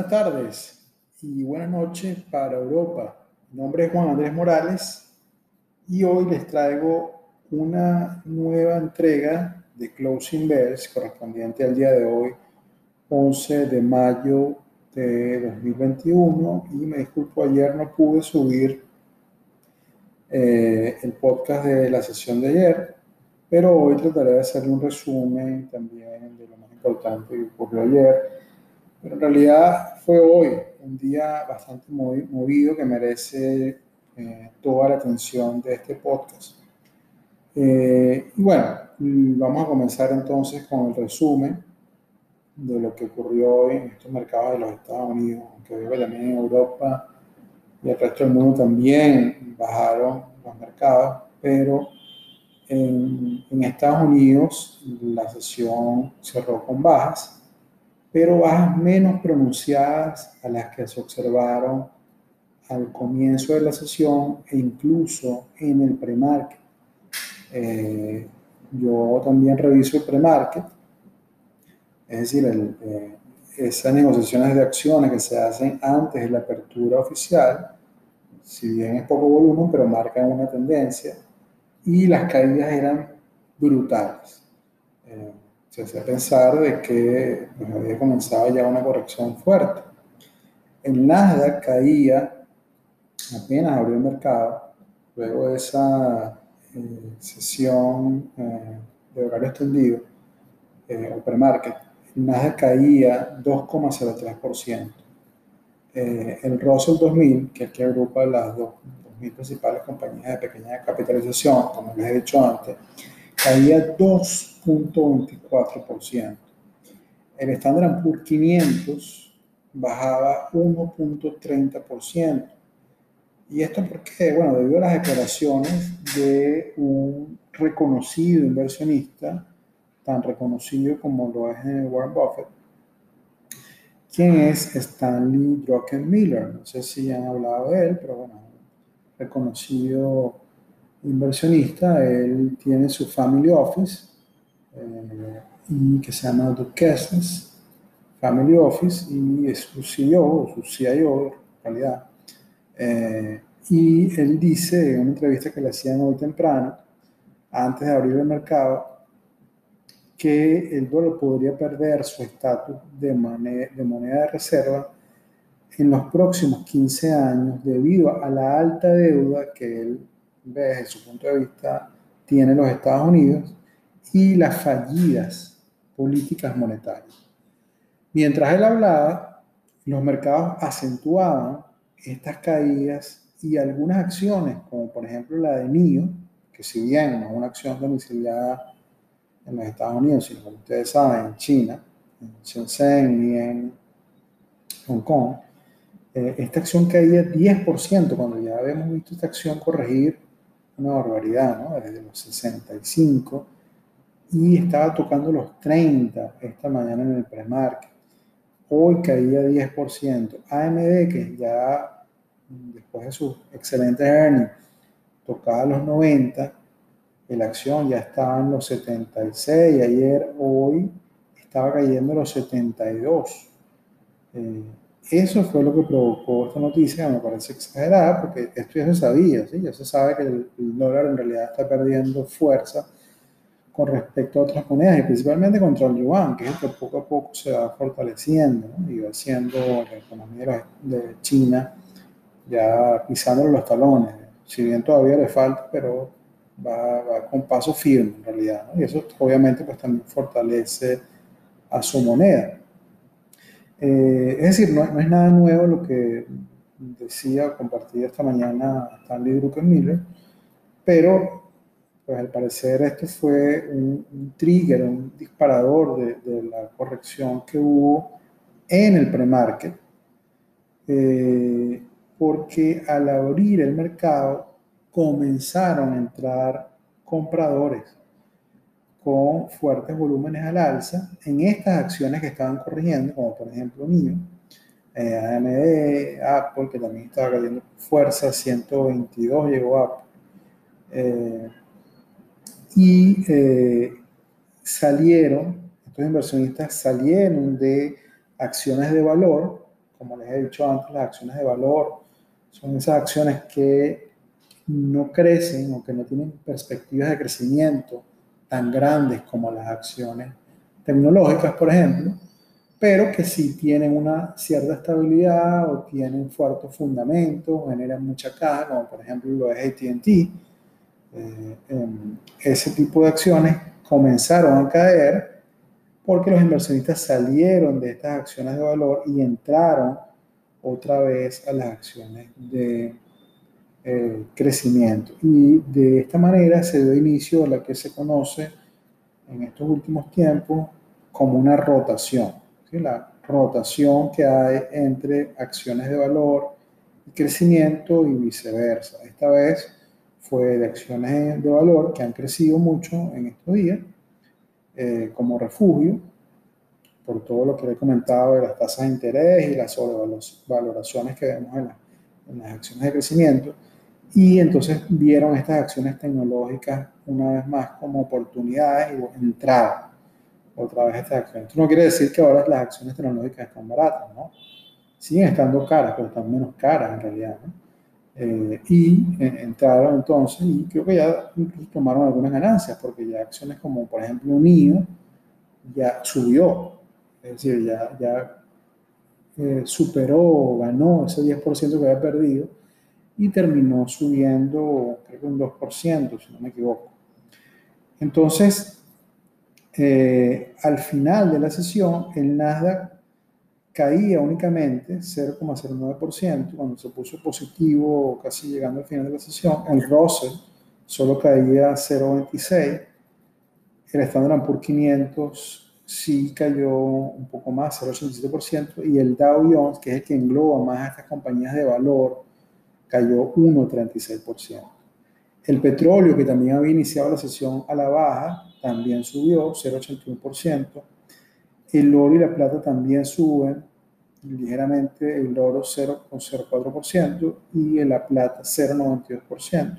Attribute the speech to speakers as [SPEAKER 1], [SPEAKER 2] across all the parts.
[SPEAKER 1] Buenas tardes y buenas noches para Europa. Mi nombre es Juan Andrés Morales y hoy les traigo una nueva entrega de Closing Bells correspondiente al día de hoy, 11 de mayo de 2021. Y me disculpo, ayer no pude subir eh, el podcast de la sesión de ayer, pero hoy trataré de hacer un resumen también de lo más importante que ocurrió ayer pero en realidad fue hoy un día bastante movido que merece eh, toda la atención de este podcast. Eh, y bueno, vamos a comenzar entonces con el resumen de lo que ocurrió hoy en estos mercados de los Estados Unidos, aunque veo que también en Europa y el resto del mundo también bajaron los mercados, pero en, en Estados Unidos la sesión cerró con bajas pero bajas menos pronunciadas a las que se observaron al comienzo de la sesión e incluso en el premarket. Eh, yo también reviso el premarket, es decir, eh, esas negociaciones de acciones que se hacen antes de la apertura oficial, si bien es poco volumen, pero marcan una tendencia, y las caídas eran brutales. Eh, se hacía pensar de que pues, había comenzado ya una corrección fuerte. El Nasdaq caía, apenas abrió el mercado, luego de esa eh, sesión eh, de horario extendido, eh, o premarket, el Nasdaq caía 2,03%. el Russell 2000, que que agrupa las dos, 2.000 principales compañías de pequeña capitalización, como les he dicho antes, caía 2.24%. El Standard Poor's 500 bajaba 1.30%. ¿Y esto por qué? Bueno, debido a las declaraciones de un reconocido inversionista, tan reconocido como lo es Warren Buffett, quien es Stanley Druckenmiller. No sé si han hablado de él, pero bueno, reconocido inversionista, él tiene su family office y que se llama Duquesnes Family Office y es su CEO, su CIO en realidad. Eh, y él dice en una entrevista que le hacían hoy temprano, antes de abrir el mercado, que el dólar podría perder su estatus de, de moneda de reserva en los próximos 15 años debido a la alta deuda que él desde su punto de vista, tiene los Estados Unidos y las fallidas políticas monetarias. Mientras él hablaba, los mercados acentuaban estas caídas y algunas acciones, como por ejemplo la de NIO, que si bien no es una acción domiciliada en los Estados Unidos, sino como ustedes saben, en China, en Shenzhen y en Hong Kong, eh, esta acción caía 10% cuando ya habíamos visto esta acción corregir una barbaridad, ¿no? Desde los 65 y estaba tocando los 30 esta mañana en el premarket. Hoy caía 10%. AMD, que ya después de sus excelentes earnings tocaba los 90, la acción ya estaba en los 76, ayer, hoy estaba cayendo los 72. Eh, eso fue lo que provocó esta noticia, me parece exagerada, porque esto ya se sabía, ¿sí? ya se sabe que el, dólar en realidad está perdiendo fuerza con respecto a otras monedas y principalmente contra el yuan, que es el que poco a poco se va fortaleciendo y va haciendo la economía de China ya pisándole los talones. Si bien todavía le falta, pero va, va con paso firme en realidad. Y eso obviamente pues también fortalece a su moneda. Eh, es decir, no, es nada nuevo lo que decía, compartí esta mañana Stanley Druckenmiller, pero pues al parecer esto fue un, trigger, un disparador de, la corrección que hubo en el premarket, eh, porque al abrir el mercado comenzaron a entrar compradores con fuertes volúmenes al alza en estas acciones que estaban corrigiendo, como por ejemplo NIO, eh, AMD, Apple, que también estaba cayendo fuerza, 122 llegó Apple. Eh, y eh, salieron, estos inversionistas salieron de acciones de valor, como les he dicho antes, las acciones de valor son esas acciones que no crecen o que no tienen perspectivas de crecimiento tan grandes como las acciones tecnológicas, por ejemplo, pero que sí tienen una cierta estabilidad o tienen fuerte fundamento, generan mucha caja, como por ejemplo lo es ATT. Eh, em, ese tipo de acciones comenzaron a caer porque los inversionistas salieron de estas acciones de valor y entraron otra vez a las acciones de eh, crecimiento. Y de esta manera se dio inicio a la que se conoce en estos últimos tiempos como una rotación la rotación que hay entre acciones de valor y crecimiento y viceversa. Esta vez fue de acciones de valor que han crecido mucho en estos días eh, como refugio por todo lo que he comentado de las tasas de interés y las sobrevaloraciones que vemos en, en las acciones de crecimiento. Y entonces vieron estas acciones tecnológicas una vez más como oportunidades y entradas otra vez estas acciones. Esto no quiere decir que ahora las acciones tecnológicas están baratas, ¿no? Siguen estando caras, pero están menos caras en realidad, ¿no? Eh, y eh, entraron entonces y creo que ya incluso tomaron algunas ganancias, porque ya acciones como por ejemplo Unio ya subió, es decir, ya, ya eh, superó, ganó ese 10% que había perdido y terminó subiendo creo que un 2%, si no me equivoco. Entonces, eh, al final de la sesión, el Nasdaq caía únicamente 0,09%, cuando se puso positivo casi llegando al final de la sesión, el Russell solo caía 0,26%, el Standard Poor's 500 sí cayó un poco más, 0,87%, y el Dow Jones, que es el que engloba más a estas compañías de valor, cayó 1,36%. El petróleo, que también había iniciado la sesión a la baja, también subió 0,81%. El oro y la plata también suben ligeramente, el oro 0,04% y la plata 0,92%.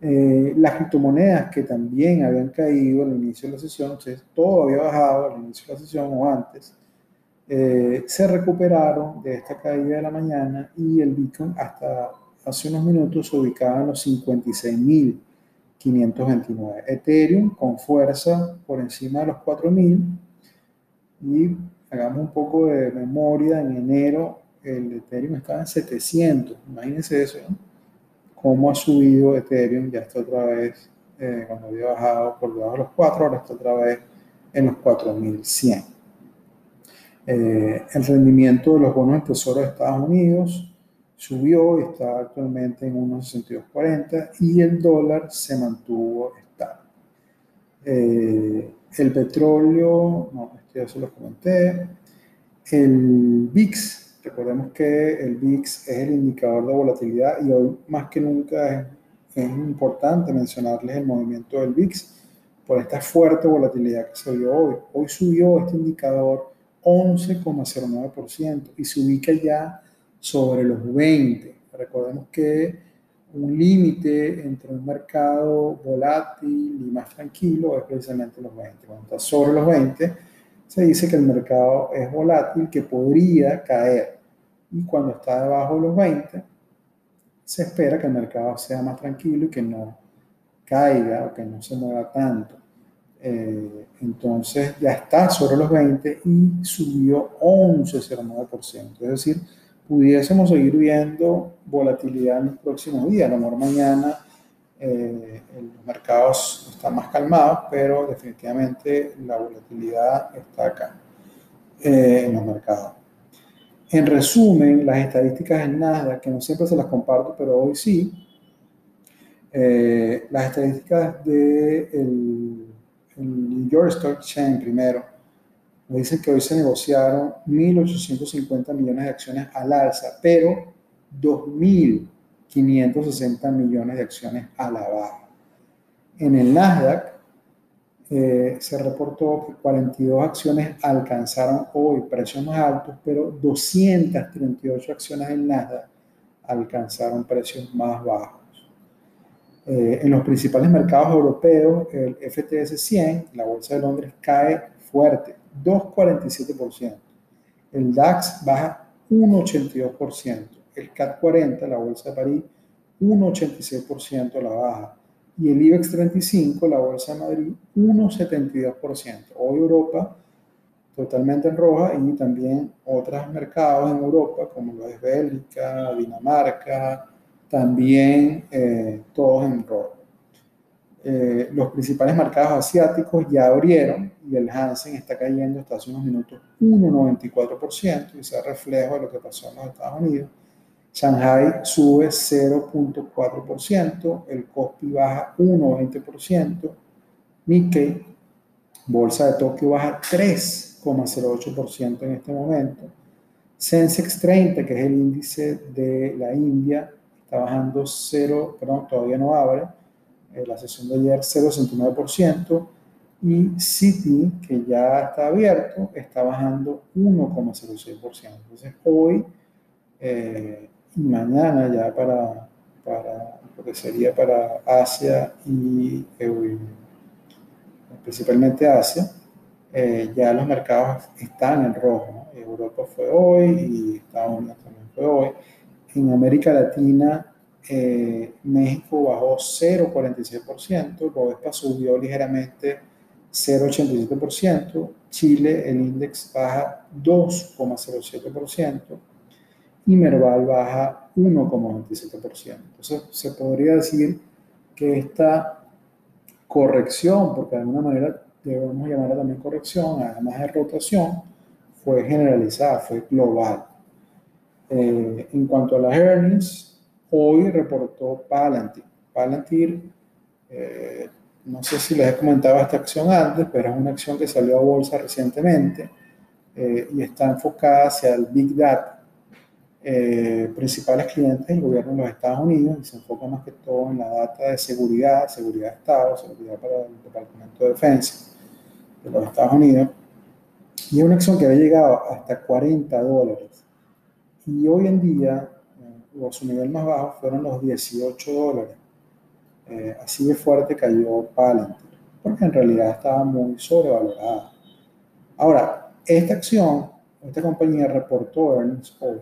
[SPEAKER 1] Eh, las criptomonedas que también habían caído al inicio de la sesión, entonces todo había bajado al inicio de la sesión o antes, eh, se recuperaron de esta caída de la mañana y el Bitcoin hasta hace unos minutos se ubicaba en los 56 mil 529. Ethereum con fuerza por encima de los 4000 y hagamos un poco de memoria, en enero el Ethereum estaba en 700, imagínense eso, ¿no? Cómo ha subido Ethereum, ya está otra vez, eh, cuando había bajado por debajo de los 4, ahora está otra vez en los 4100. Eh, el rendimiento de los bonos del Tesoro de Estados Unidos subió y está actualmente en unos 62.40 y el dólar se mantuvo estable. Eh, el petróleo, no, ya se lo comenté. El VIX, recordemos que el VIX es el indicador de volatilidad y hoy más que nunca es, es importante mencionarles el movimiento del VIX por esta fuerte volatilidad que se vio hoy. Hoy subió este indicador 11,09% y se ubica ya sobre los 20. Recordemos que un límite entre un mercado volátil y más tranquilo es precisamente los 20. Cuando está sobre los 20, se dice que el mercado es volátil, que podría caer. Y cuando está debajo de los 20, se espera que el mercado sea más tranquilo y que no caiga o que no se mueva tanto. Eh, entonces ya está sobre los 20 y subió 11,09%. Es decir, pudiésemos seguir viendo volatilidad en los próximos días. A lo mejor mañana eh, los mercados están más calmados, pero definitivamente la volatilidad está acá eh, en los mercados. En resumen, las estadísticas en Nasdaq, que no siempre se las comparto, pero hoy sí, eh, las estadísticas del de New York Stock Exchange primero, me dicen que hoy se negociaron 1.850 millones de acciones al alza, pero 2.560 millones de acciones a la baja. En el Nasdaq eh, se reportó que 42 acciones alcanzaron hoy precios más altos, pero 238 acciones en Nasdaq alcanzaron precios más bajos. Eh, en los principales mercados europeos, el FTS 100, la Bolsa de Londres, cae fuerte, 2,47%. El DAX baja 1,82%. El CAC 40, la Bolsa de París, 1,86% la baja. Y el IBEX 35, la Bolsa de Madrid, 1,72%. Hoy Europa totalmente en roja y también otros mercados en Europa, como lo es Bélgica, Dinamarca, también eh, todos en rojo. Eh, los principales mercados asiáticos ya abrieron y el Hansen está cayendo hasta hace unos minutos 1,94% y se reflejo de lo que pasó en los Estados Unidos. Shanghai sube 0.4%, el Kospi baja 1,20%, Nikkei, Bolsa de Tokio baja 3,08% en este momento, Sensex 30, que es el índice de la India, está bajando 0, perdón, todavía no abre, eh, la sesión de ayer 0,69%, y City, que ya está abierto, está bajando 1,06%. Entonces hoy eh, y mañana ya para, para lo que sería para Asia y principalmente Asia, eh, ya los mercados están en rojo. Europa fue hoy y Estados Unidos también fue hoy. En América Latina, eh, México bajó 0,46%, Bovespa subió ligeramente 0,87%, Chile, el índice baja 2,07%, y Merval baja 1,27%. Entonces, se podría decir que esta corrección, porque de alguna manera debemos llamarla también corrección, además de rotación, fue generalizada, fue global. Eh, en cuanto a las earnings, hoy reportó Palantir. Palantir, eh, no sé si les he comentado esta acción antes, pero es una acción que salió a bolsa recientemente eh, y está enfocada hacia el Big Data eh, principales clientes del gobierno de los Estados Unidos y se enfoca más que todo en la data de seguridad, seguridad de Estado, seguridad para el Departamento de Defensa de los Estados Unidos. Y es una acción que había llegado hasta 40 dólares. Y hoy en día, eh, o su nivel más bajo, fueron los 18 dólares. Eh, así de fuerte cayó Palantir, porque en realidad estaba muy sobrevalorada. Ahora, esta acción, esta compañía reportó earnings hoy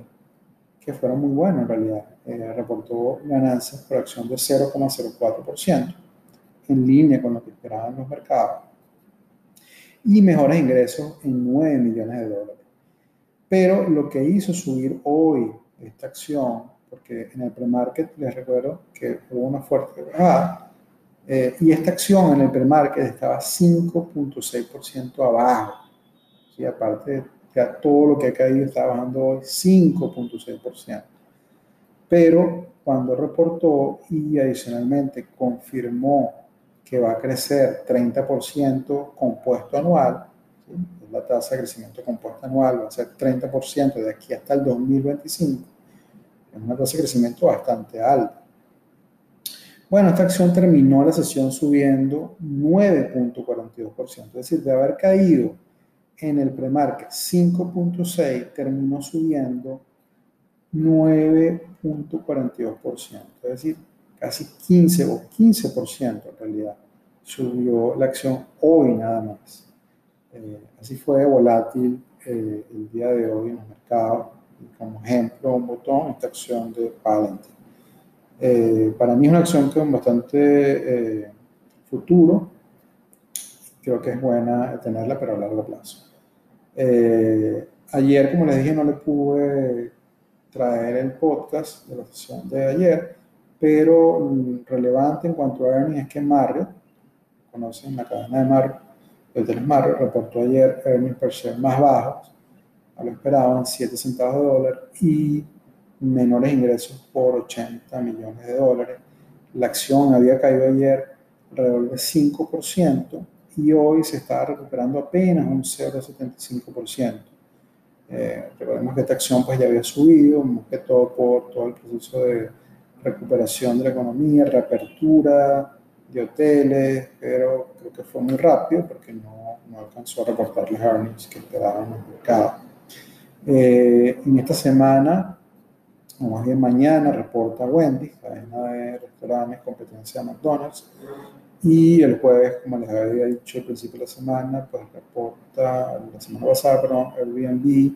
[SPEAKER 1] que fueron muy buenos en realidad. Eh, reportó ganancias por acción de 0,04%, en línea con lo que esperaban los mercados, y mejores ingresos en 9 millones de dólares. Pero lo que hizo subir hoy esta acción, porque en el pre-market les recuerdo que hubo una fuerte bajada, eh, y esta acción en el pre-market estaba 5.6% abajo, y aparte de todo lo que ha caído está bajando hoy 5.6%. Pero cuando reportó y adicionalmente confirmó que va a crecer 30% compuesto anual, la tasa de crecimiento compuesto anual va a ser 30% de aquí hasta el 2025, es una tasa de crecimiento bastante alta. Bueno, esta acción terminó la sesión subiendo 9.42%, es decir, de haber caído en el premarket 5.6 terminó subiendo 9.42%, es decir, casi 15 o 15% en realidad subió la acción hoy nada más. Eh, así fue volátil eh, el día de hoy en el mercado. como ejemplo, un botón, esta acción de Palantir. Eh, para mí es una acción con bastante futuro. Creo que es buena tenerla, pero a largo plazo. Eh, ayer, como les dije, no le pude traer el podcast de la sesión de ayer, pero relevante en cuanto a earnings es que Marriott, conocen la cadena de Marriott, el de Marriott reportó ayer earnings per share más bajos, a lo esperaban 7 centavos de dólar y menores ingresos por 80 millones de dólares. La acción había caído ayer alrededor de 5%, y hoy se está recuperando apenas un 0,75%. Eh, recordemos que esta acción pues ya había subido, más que todo por todo el proceso de recuperación de la economía, reapertura de hoteles, pero creo que fue muy rápido porque no, no alcanzó a reportar los earnings que esperaban los mercados. Eh, en esta semana, o más bien mañana, reporta Wendy, cadena de restaurantes, competencia de McDonald's, y el jueves, como les había dicho al principio de la semana, pues reporta, la semana pasada, perdón, Airbnb,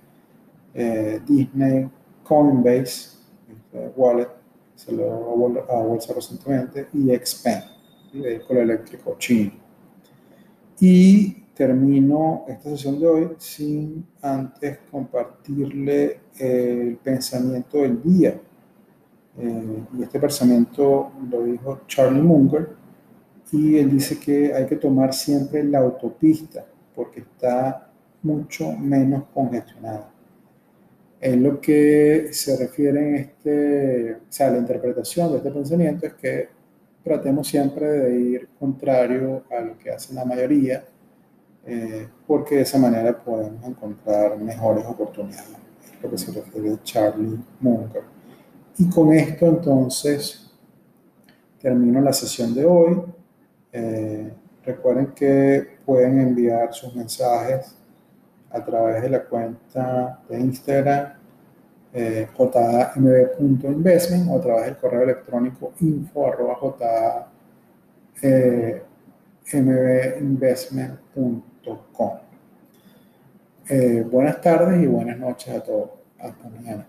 [SPEAKER 1] eh, Disney, Coinbase, este wallet, se lo a bolsa recientemente, y Xpeng, el vehículo eléctrico chino. Y termino esta sesión de hoy sin antes compartirle el pensamiento del día. Eh, y este pensamiento lo dijo Charlie Munger, y él dice que hay que tomar siempre la autopista porque está mucho menos congestionada. En lo que se refiere en este, o sea, la interpretación de este pensamiento es que tratemos siempre de ir contrario a lo que hace la mayoría, eh, porque de esa manera podemos encontrar mejores oportunidades. Es lo que se refiere a Charlie Munger. Y con esto entonces termino la sesión de hoy. Eh, recuerden que pueden enviar sus mensajes a través de la cuenta de Instagram eh, jmb.investment o a través del correo electrónico info jmbinvestment.com. Eh, buenas tardes y buenas noches a todos. Hasta mañana.